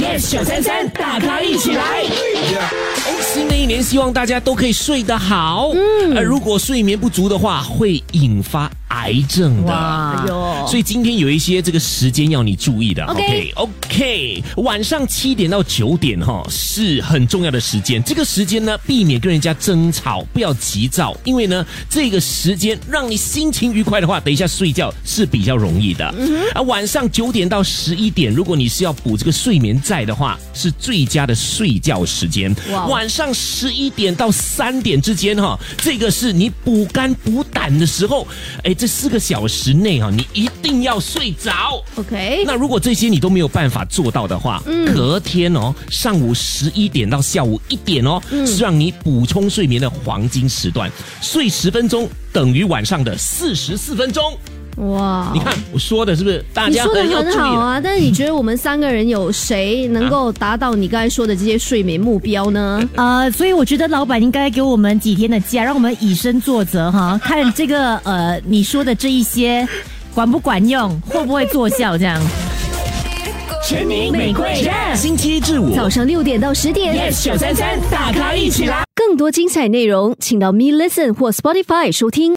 yes 九三三，大咖一起来。新的一年，希望大家都可以睡得好。嗯，而，如果睡眠不足的话，会引发癌症的。所以今天有一些这个时间要你注意的。OK OK，晚上七点到九点哈是很重要的时间。这个时间呢，避免跟人家争吵，不要急躁，因为呢，这个时间让你心情愉快的话，等一下睡觉是比较容易的。啊，晚上九点到十一点，如果你是要补这个睡眠债的话，是最佳的睡觉时间。哇晚上十一点到三点之间哈，这个是你补肝补胆的时候。哎，这四个小时内啊，你一定要睡着。OK，那如果这些你都没有办法做到的话，隔天哦，上午十一点到下午一点哦，是让你补充睡眠的黄金时段，睡十分钟等于晚上的四十四分钟。哇你看我说的是不是？大家你说的很好啊，但是你觉得我们三个人有谁能够达到你刚才说的这些睡眠目标呢？呃，所以我觉得老板应该给我们几天的假，让我们以身作则哈，看这个呃你说的这一些管不管用，会不会作效这样。全民玫瑰战，星期一至五早上六点到十点 yes 九三三，大咖一起来。更多精彩内容，请到 Me Listen 或 Spotify 收听。